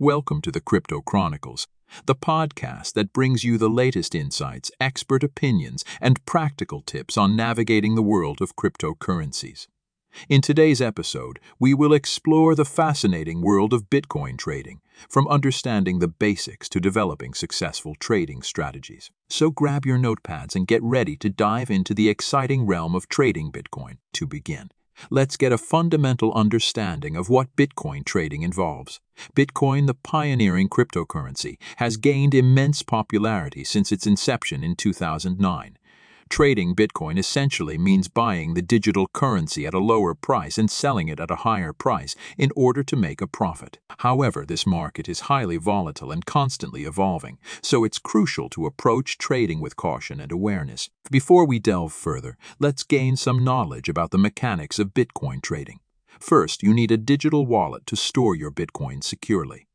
Welcome to the Crypto Chronicles, the podcast that brings you the latest insights, expert opinions, and practical tips on navigating the world of cryptocurrencies. In today's episode, we will explore the fascinating world of Bitcoin trading, from understanding the basics to developing successful trading strategies. So grab your notepads and get ready to dive into the exciting realm of trading Bitcoin. To begin, let's get a fundamental understanding of what Bitcoin trading involves. Bitcoin, the pioneering cryptocurrency, has gained immense popularity since its inception in 2009. Trading Bitcoin essentially means buying the digital currency at a lower price and selling it at a higher price in order to make a profit. However, this market is highly volatile and constantly evolving, so it's crucial to approach trading with caution and awareness. Before we delve further, let's gain some knowledge about the mechanics of Bitcoin trading. First, you need a digital wallet to store your Bitcoin securely.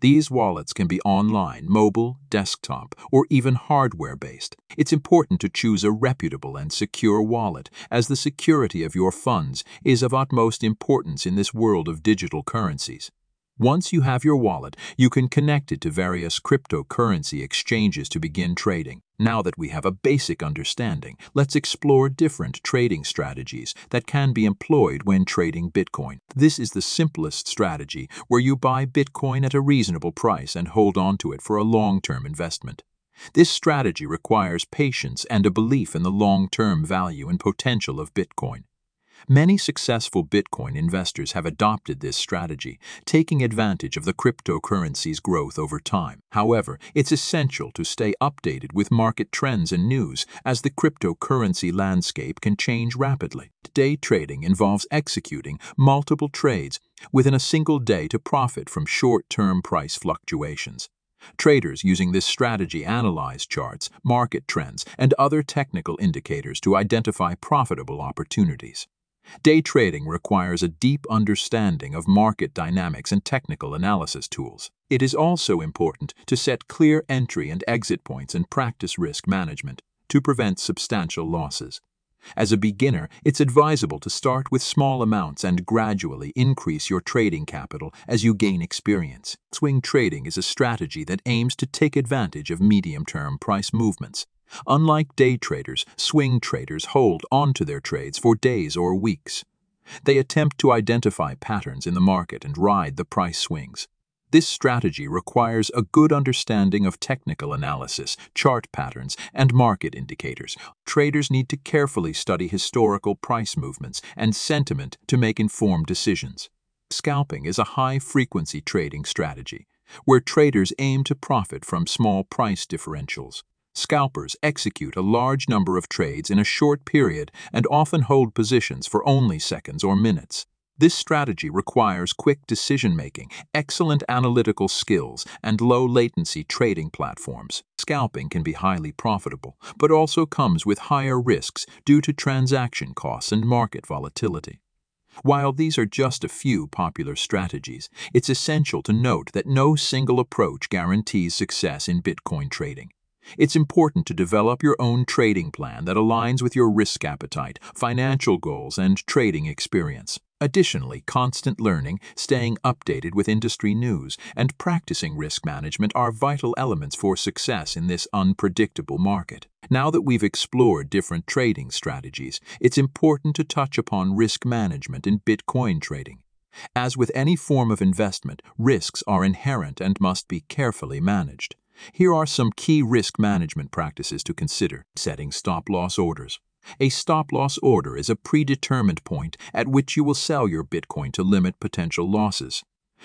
These wallets can be online, mobile, desktop, or even hardware based. It's important to choose a reputable and secure wallet, as the security of your funds is of utmost importance in this world of digital currencies. Once you have your wallet, you can connect it to various cryptocurrency exchanges to begin trading. Now that we have a basic understanding, let's explore different trading strategies that can be employed when trading Bitcoin. This is the simplest strategy where you buy Bitcoin at a reasonable price and hold on to it for a long-term investment. This strategy requires patience and a belief in the long-term value and potential of Bitcoin. Many successful Bitcoin investors have adopted this strategy, taking advantage of the cryptocurrency's growth over time. However, it's essential to stay updated with market trends and news, as the cryptocurrency landscape can change rapidly. Day trading involves executing multiple trades within a single day to profit from short-term price fluctuations. Traders using this strategy analyze charts, market trends, and other technical indicators to identify profitable opportunities. Day trading requires a deep understanding of market dynamics and technical analysis tools. It is also important to set clear entry and exit points and practice risk management to prevent substantial losses. As a beginner, it's advisable to start with small amounts and gradually increase your trading capital as you gain experience. Swing trading is a strategy that aims to take advantage of medium-term price movements. Unlike day traders, swing traders hold onto their trades for days or weeks. They attempt to identify patterns in the market and ride the price swings. This strategy requires a good understanding of technical analysis, chart patterns, and market indicators. Traders need to carefully study historical price movements and sentiment to make informed decisions. Scalping is a high-frequency trading strategy, where traders aim to profit from small price differentials. Scalpers execute a large number of trades in a short period and often hold positions for only seconds or minutes. This strategy requires quick decision-making, excellent analytical skills, and low-latency trading platforms. Scalping can be highly profitable, but also comes with higher risks due to transaction costs and market volatility. While these are just a few popular strategies, it's essential to note that no single approach guarantees success in Bitcoin trading. It's important to develop your own trading plan that aligns with your risk appetite, financial goals, and trading experience. Additionally, constant learning, staying updated with industry news, and practicing risk management are vital elements for success in this unpredictable market. Now that we've explored different trading strategies, it's important to touch upon risk management in Bitcoin trading. As with any form of investment, risks are inherent and must be carefully managed. Here are some key risk management practices to consider. Setting stop-loss orders. A stop-loss order is a predetermined point at which you will sell your Bitcoin to limit potential losses.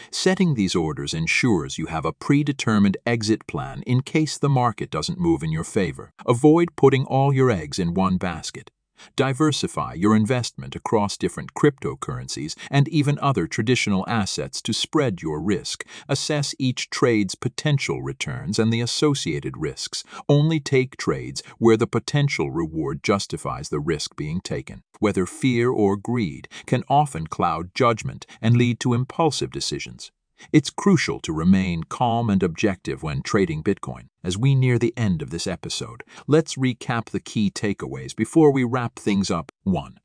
Setting these orders ensures you have a predetermined exit plan in case the market doesn't move in your favor. Avoid putting all your eggs in one basket. Diversify your investment across different cryptocurrencies and even other traditional assets to spread your risk. Assess each trade's potential returns and the associated risks. Only take trades where the potential reward justifies the risk being taken. Whether fear or greed can often cloud judgment and lead to impulsive decisions. It's crucial to remain calm and objective when trading Bitcoin. As we near the end of this episode, let's recap the key takeaways before we wrap things up. 1.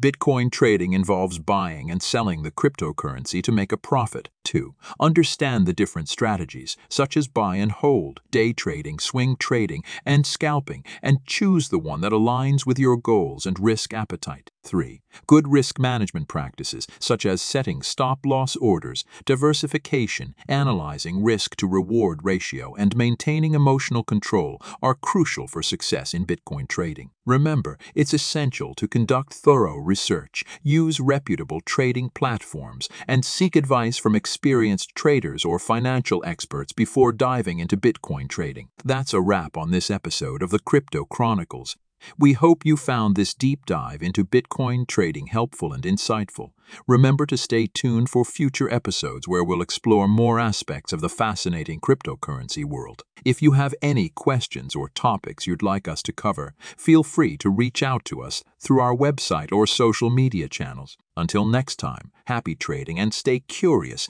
Bitcoin trading involves buying and selling the cryptocurrency to make a profit. 2. Understand the different strategies, such as buy and hold, day trading, swing trading, and scalping, and choose the one that aligns with your goals and risk appetite. 3. Good risk management practices, such as setting stop loss orders, diversification, analyzing risk to reward ratio, and maintaining emotional control, are crucial for success in Bitcoin trading. Remember, it's essential to conduct thorough research, use reputable trading platforms, and seek advice from experienced traders or financial experts before diving into Bitcoin trading. That's a wrap on this episode of the Crypto Chronicles. We hope you found this deep dive into Bitcoin trading helpful and insightful. Remember to stay tuned for future episodes where we'll explore more aspects of the fascinating cryptocurrency world. If you have any questions or topics you'd like us to cover, feel free to reach out to us through our website or social media channels. Until next time, happy trading and stay curious